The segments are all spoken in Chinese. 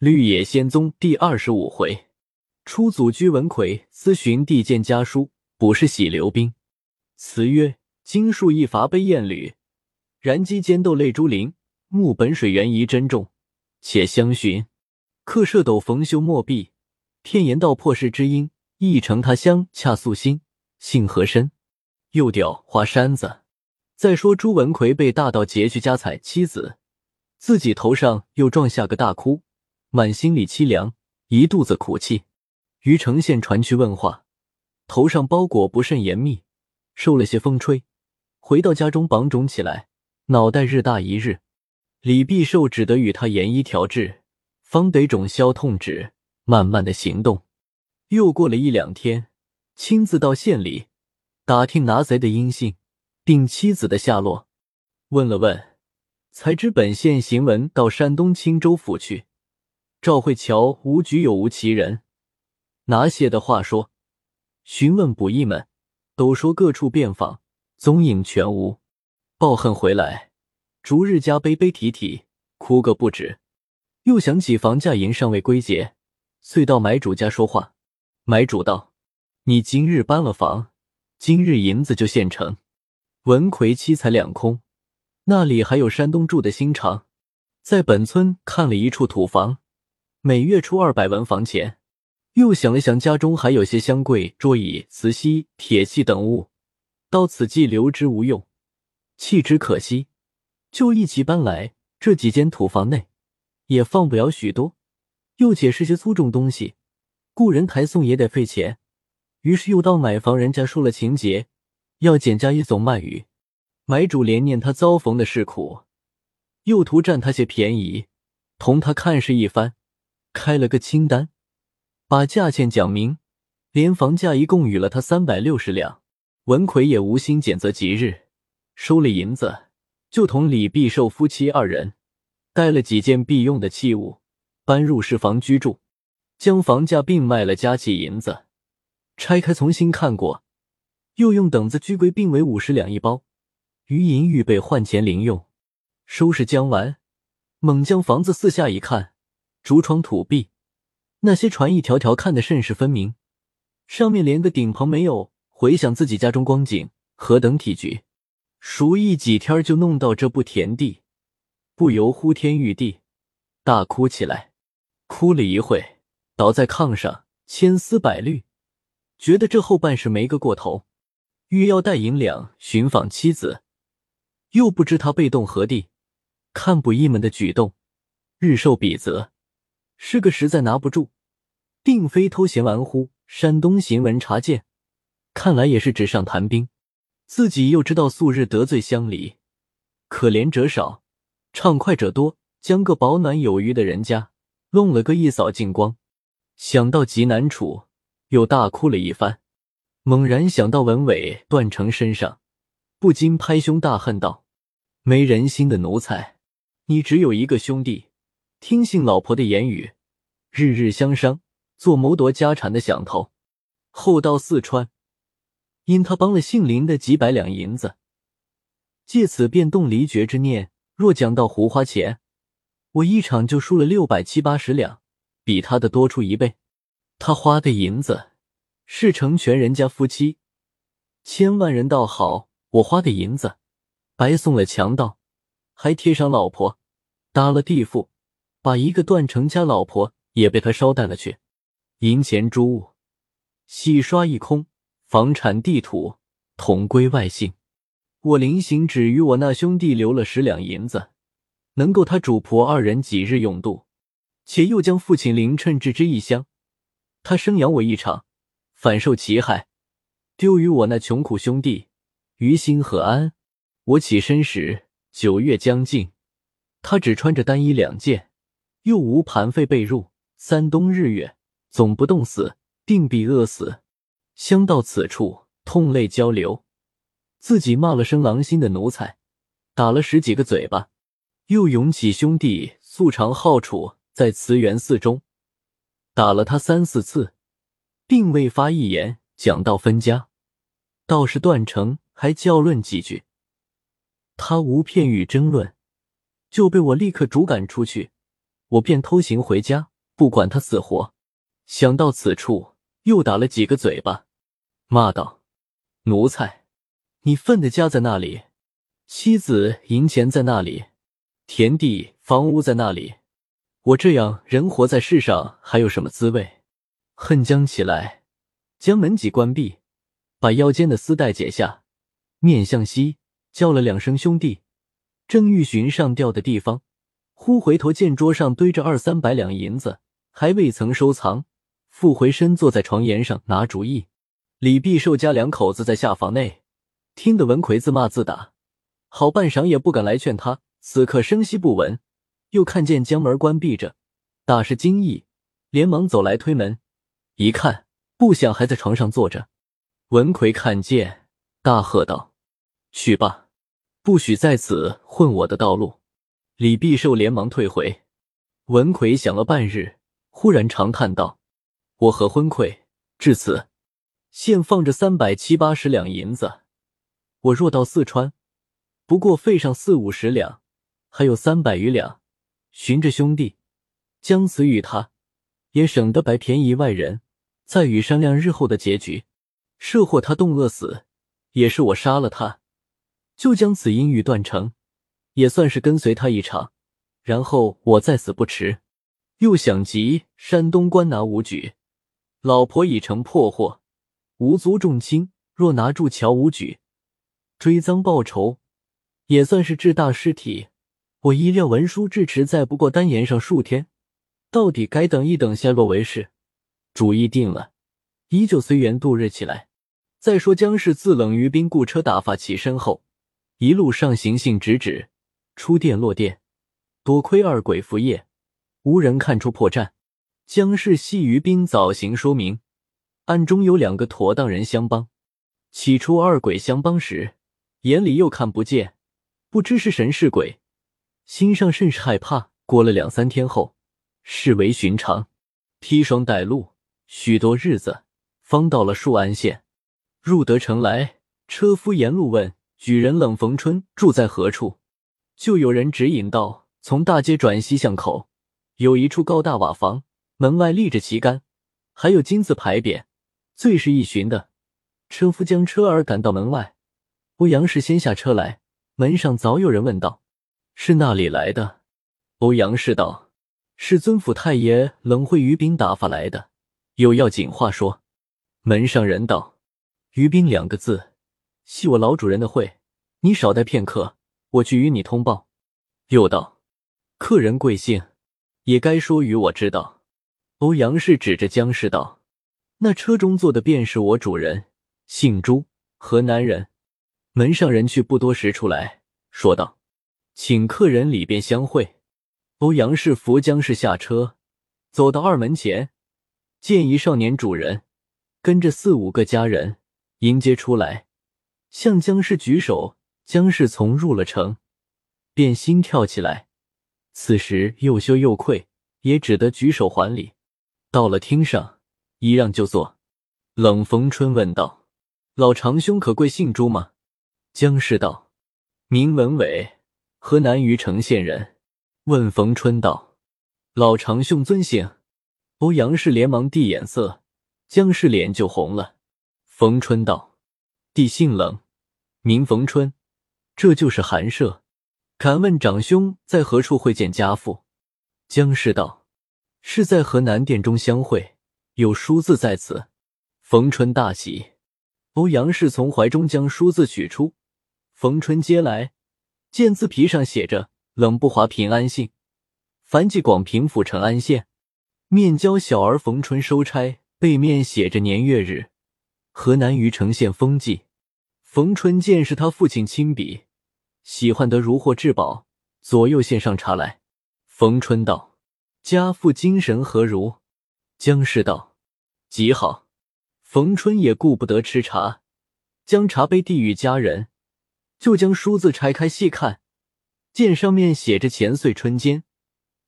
绿野仙踪第二十五回，出祖居文魁，私寻帝见家书，不是喜刘兵。词曰：经树一伐悲艳侣，燃机尖斗泪珠灵。木本水源疑珍重，且相寻。客舍斗逢修莫避，片言道破世之音。一程他乡恰素心，性何深？又调花山子。再说朱文魁被大盗劫去家财妻子，自己头上又撞下个大窟，满心里凄凉，一肚子苦气。于城县传去问话，头上包裹不甚严密，受了些风吹，回到家中绑肿起来，脑袋日大一日。李必寿只得与他研医调治，方得肿消痛止，慢慢的行动。又过了一两天，亲自到县里打听拿贼的音信。定妻子的下落，问了问，才知本县行文到山东青州府去，赵慧桥无局有无其人。拿些的话说，询问捕役们，都说各处遍访，踪影全无。报恨回来，逐日家悲悲啼啼，哭个不止。又想起房价银尚未归结，遂到买主家说话。买主道：“你今日搬了房，今日银子就现成。”文魁七财两空，那里还有山东住的心肠？在本村看了一处土房，每月出二百文房钱。又想了想，家中还有些香柜、桌椅、瓷器、铁器等物，到此既留之无用，弃之可惜，就一起搬来。这几间土房内也放不了许多，又且是些粗重东西，雇人抬送也得费钱。于是又到买房人家说了情节。要减价一总卖鱼，买主连念他遭逢的是苦，又图占他些便宜，同他看事一番，开了个清单，把价钱讲明，连房价一共与了他三百六十两。文魁也无心拣择吉日，收了银子，就同李必寿夫妻二人带了几件必用的器物，搬入市房居住，将房价并卖了，加起银子，拆开重新看过。又用等子居规并为五十两一包，余银预备换钱零用。收拾将完，猛将房子四下一看，竹窗土壁，那些船一条条看得甚是分明，上面连个顶棚没有。回想自己家中光景，何等体局，熟一几天就弄到这步田地，不由呼天欲地，大哭起来。哭了一会，倒在炕上，千思百虑，觉得这后半事没个过头。欲要带银两寻访妻子，又不知他被动何地，看捕役们的举动，日受比责，是个实在拿不住，并非偷闲玩忽。山东行文查见，看来也是纸上谈兵。自己又知道素日得罪乡里，可怜者少，畅快者多，将个保暖有余的人家弄了个一扫净光，想到极难处，又大哭了一番。猛然想到文伟、段成身上，不禁拍胸大恨道：“没人心的奴才！你只有一个兄弟，听信老婆的言语，日日相商，做谋夺家产的响头。后到四川，因他帮了姓林的几百两银子，借此便动离绝之念。若讲到胡花钱，我一场就输了六百七八十两，比他的多出一倍。他花的银子。”是成全人家夫妻，千万人倒好。我花的银子，白送了强盗，还贴上老婆，搭了地府，把一个段成家老婆也被他捎带了去。银钱珠物，洗刷一空，房产地土同归外姓。我临行只与我那兄弟留了十两银子，能够他主仆二人几日用度，且又将父亲林趁置之异乡。他生养我一场。反受其害，丢于我那穷苦兄弟，于心何安？我起身时，九月将近，他只穿着单衣两件，又无盘费被褥，三冬日月，总不冻死，定必饿死。相到此处，痛泪交流，自己骂了声狼心的奴才，打了十几个嘴巴，又涌起兄弟素常好处在慈元寺中，打了他三四次。并未发一言，讲到分家，倒是段成还叫论几句。他无片语争论，就被我立刻逐赶出去。我便偷行回家，不管他死活。想到此处，又打了几个嘴巴，骂道：“奴才，你分的家在那里？妻子银钱在那里？田地房屋在那里？我这样人活在世上还有什么滋味？”恨将起来，将门几关闭，把腰间的丝带解下，面向西叫了两声“兄弟”，正欲寻上吊的地方。忽回头见桌上堆着二三百两银子，还未曾收藏，复回身坐在床沿上拿主意。李必寿家两口子在下房内，听得文魁自骂自打，好半晌也不敢来劝他。此刻声息不闻，又看见将门关闭着，大是惊异，连忙走来推门，一看，不想还在床上坐着。文魁看见，大喝道：“去吧，不许在此混我的道路！”李必寿连忙退回，文魁想了半日，忽然长叹道：“我何昏聩至此，现放着三百七八十两银子。我若到四川，不过费上四五十两，还有三百余两。寻着兄弟，将此与他，也省得白便宜外人。再与商量日后的结局。设或他冻饿死，也是我杀了他，就将此姻欲断成。”也算是跟随他一场，然后我再死不迟。又想及山东关拿武举，老婆已成破获，无足重轻。若拿住乔武举，追赃报仇，也算是治大尸体。我意料文书至迟再不过单言上数天，到底该等一等下落为是。主意定了，依旧随缘度日起来。再说江氏自冷于冰雇车打发起身后，一路上行行止止。出殿落殿，多亏二鬼伏夜，无人看出破绽。江氏系于兵早行说明，暗中有两个妥当人相帮。起初二鬼相帮时，眼里又看不见，不知是神是鬼，心上甚是害怕。过了两三天后，视为寻常。披霜带露，许多日子，方到了树安县。入得城来，车夫沿路问举人冷逢春住在何处。就有人指引道：“从大街转西巷口，有一处高大瓦房，门外立着旗杆，还有金字牌匾。最是一寻的。”车夫将车儿赶到门外，欧阳氏先下车来，门上早有人问道：“是那里来的？”欧阳氏道：“是尊府太爷冷会于兵打发来的，有要紧话说。”门上人道：“于兵两个字，系我老主人的讳，你少待片刻。”我去与你通报。又道：“客人贵姓？也该说与我知道。”欧阳氏指着江氏道：“那车中坐的便是我主人，姓朱，河南人。”门上人去不多时出来说道：“请客人里边相会。”欧阳氏扶江氏下车，走到二门前，见一少年主人跟着四五个家人迎接出来，向江氏举手。江氏从入了城，便心跳起来。此时又羞又愧，也只得举手还礼。到了厅上，一让就坐。冷逢春问道：“老长兄可贵姓朱吗？”江氏道：“名文伟，河南虞城县人。”问逢春道：“老长兄尊姓？”欧阳氏连忙递眼色，江氏脸就红了。逢春道：“弟姓冷，名逢春。”这就是寒舍，敢问长兄在何处会见家父？江氏道：“是在河南殿中相会，有书字在此。”冯春大喜，欧阳氏从怀中将书字取出，冯春接来，见字皮上写着“冷不华平安信，凡寄广平府成安县，面交小儿冯春收差”，背面写着年月日，河南虞城县封记。冯春见是他父亲亲笔。喜欢得如获至宝，左右献上茶来。冯春道：“家父精神何如？”江氏道：“极好。”冯春也顾不得吃茶，将茶杯递与家人，就将书字拆开细看，见上面写着“前岁春间，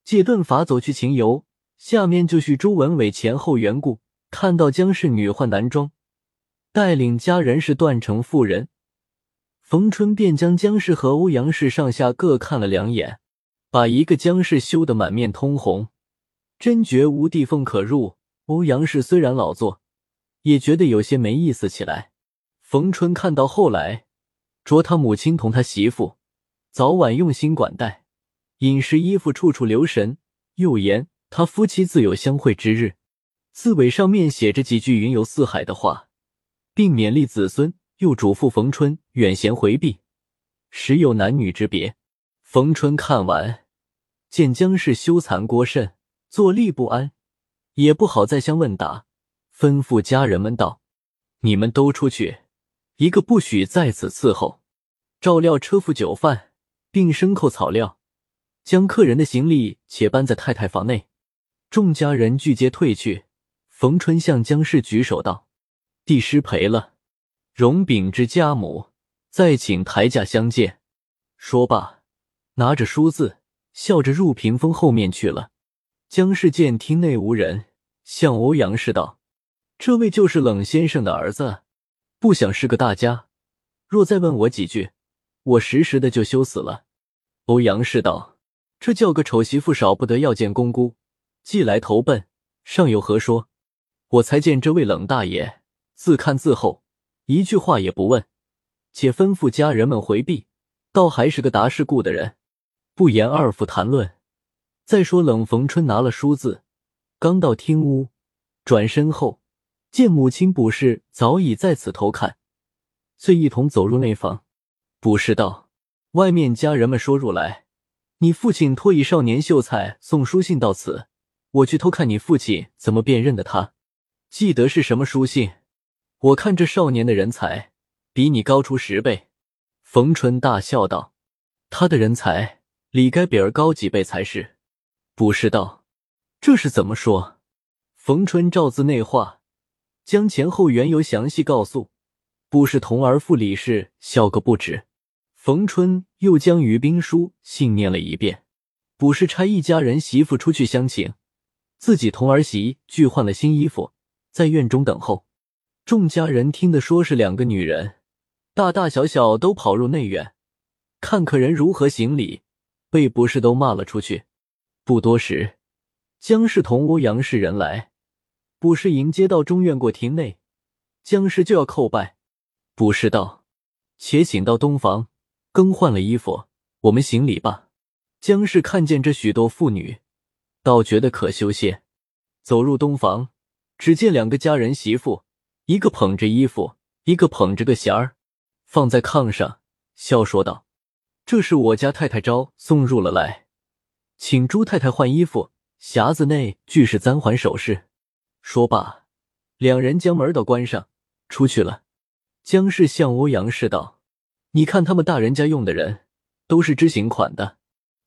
借顿法走去秦游”，下面就叙朱文伟前后缘故。看到江氏女换男装，带领家人是断城妇人。冯春便将江氏和欧阳氏上下各看了两眼，把一个江氏羞得满面通红，真觉无地缝可入。欧阳氏虽然老作，也觉得有些没意思起来。冯春看到后来，着他母亲同他媳妇早晚用心管待，饮食衣服处处留神，又言他夫妻自有相会之日。字尾上面写着几句云游四海的话，并勉励子孙，又嘱咐冯春远贤回避，时有男女之别。冯春看完，见江氏羞惭过甚，坐立不安。也不好再相问答，吩咐家人们道：“你们都出去，一个不许在此伺候，照料车夫酒饭，并牲口草料，将客人的行李且搬在太太房内。”众家人俱皆退去。冯春向江氏举手道：“帝师陪了，容禀之家母，再请抬驾相见。”说罢，拿着梳子，笑着入屏风后面去了。江氏见厅内无人，向欧阳氏道：“这位就是冷先生的儿子，不想是个大家。若再问我几句，我实实的就羞死了。”欧阳氏道：“这叫个丑媳妇，少不得要见公姑，既来投奔，尚有何说？我才见这位冷大爷，自看自后，一句话也不问，且吩咐家人们回避，倒还是个达世故的人，不言二父谈论。”再说，冷逢春拿了梳子，刚到厅屋，转身后见母亲卜氏早已在此偷看，遂一同走入内房。卜氏道：“外面家人们说入来，你父亲托一少年秀才送书信到此，我去偷看你父亲怎么辨认的他，记得是什么书信。我看这少年的人才比你高出十倍。”冯春大笑道：“他的人才理该比儿高几倍才是。”卜氏道：“这是怎么说？”冯春照字内话，将前后缘由详细告诉。卜氏同儿父李氏笑个不止。冯春又将于兵书信念了一遍。卜氏差一家人媳妇出去相请，自己同儿媳俱换了新衣服，在院中等候。众家人听得说是两个女人，大大小小都跑入内院，看客人如何行礼，被卜氏都骂了出去。不多时，江氏同欧阳氏人来，卜氏迎接到中院过厅内，江氏就要叩拜。卜氏道：“且请到东房更换了衣服，我们行礼吧。”江氏看见这许多妇女，倒觉得可羞些，走入东房，只见两个家人媳妇，一个捧着衣服，一个捧着个匣儿，放在炕上，笑说道：“这是我家太太招送入了来。”请朱太太换衣服，匣子内俱是簪环首饰。说罢，两人将门都关上，出去了。江氏向欧阳氏道：“你看他们大人家用的人，都是知行款的。”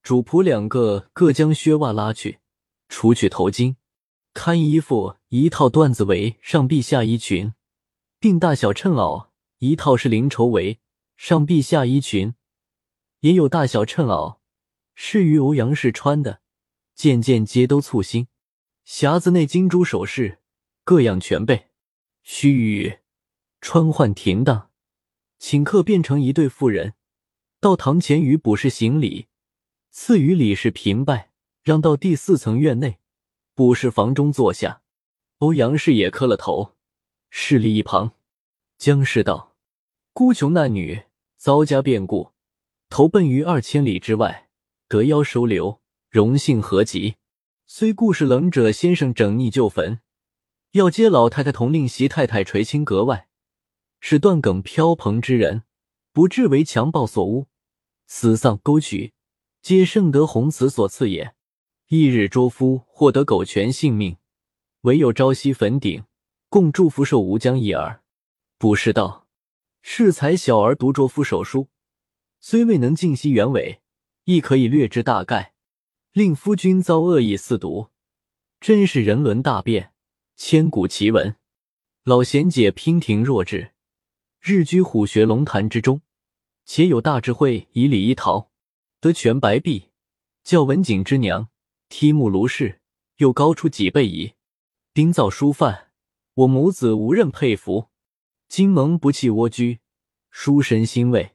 主仆两个各将靴袜拉去，除去头巾，看衣服一套缎子围上臂下衣裙，并大小衬袄一套是绫绸围上臂下衣裙，也有大小衬袄。是于欧阳氏穿的，件件皆都簇新，匣子内金珠首饰各样全备，须臾穿换停当，请客变成一对妇人，到堂前与卜氏行礼，赐予李氏平拜，让到第四层院内，卜氏房中坐下，欧阳氏也磕了头，侍立一旁。姜氏道：“孤穷难女，遭家变故，投奔于二千里之外。”得妖收留，荣幸何极！虽故事冷者先生整逆旧坟，要接老太太同令席太太垂青格外，使断梗飘蓬之人，不至为强暴所污，死丧沟渠，皆圣德洪慈所赐也。翌日捉夫获得狗全性命，唯有朝夕坟顶，共祝福寿无疆一耳。卜氏道：适才小儿读卓夫手书，虽未能尽悉原委。亦可以略知大概。令夫君遭恶意四毒，真是人伦大变，千古奇闻。老贤姐娉婷弱质，日居虎穴龙潭之中，且有大智慧，以礼一桃，得全白璧，较文景之娘梯木卢氏又高出几倍矣。丁造书范，我母子无任佩服。金蒙不弃蜗居，书神欣慰。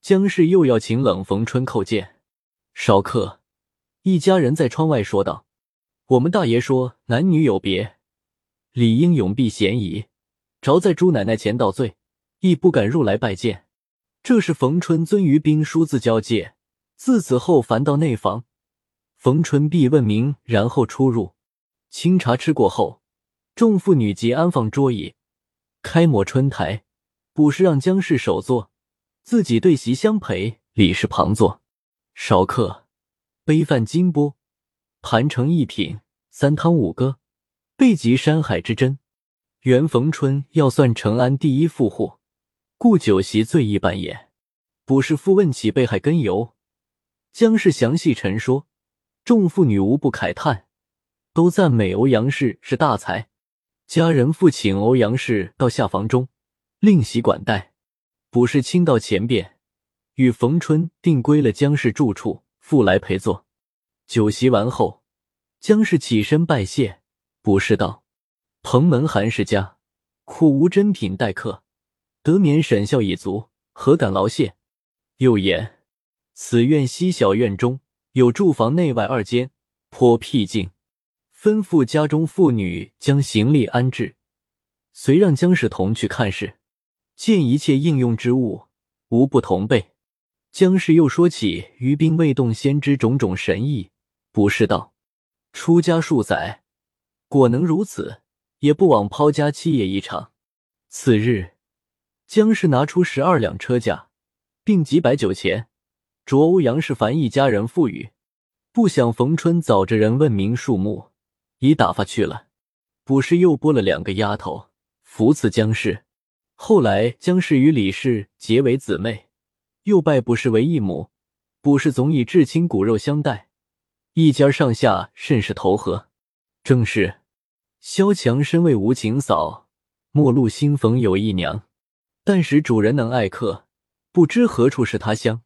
江氏又要请冷逢春叩见。少客，一家人在窗外说道：“我们大爷说男女有别，理应永避嫌疑，着在朱奶奶前道罪，亦不敢入来拜见。这是逢春遵于兵书自交界，自此后凡到内房，冯春必问明，然后出入。清茶吃过后，众妇女即安放桌椅，开抹春台，卜氏让姜氏首座，自己对席相陪，李氏旁坐。少客，杯饭金钵，盘成一品，三汤五歌，备极山海之珍。原逢春要算成安第一富户，故酒席最易办也。卜氏复问起被害根由，姜氏详细陈说，众妇女无不慨叹，都赞美欧阳氏是大才。家人复请欧阳氏到下房中，另席管待。卜氏亲到前边。与冯春定归了姜氏住处，复来陪坐。酒席完后，姜氏起身拜谢，卜氏道：“蓬门韩氏家苦无珍品待客，得免沈孝已足，何敢劳谢？”又言：“此院西小院中有住房内外二间，颇僻静，吩咐家中妇女将行李安置，遂让姜氏同去看视，见一切应用之物，无不同备。”姜氏又说起于兵未动先知种种神异，不是道：出家数载，果能如此，也不枉抛家弃业一场。次日，姜氏拿出十二两车价，并几百酒钱，着欧阳氏凡一家人富裕。不想逢春早着人问明数目，已打发去了。卜氏又拨了两个丫头扶持姜氏。后来姜氏与李氏结为姊妹。又拜卜氏为义母，卜氏总以至亲骨肉相待，一家上下甚是投合。正是萧墙身为无情嫂，陌路新逢有一娘。但使主人能爱客，不知何处是他乡。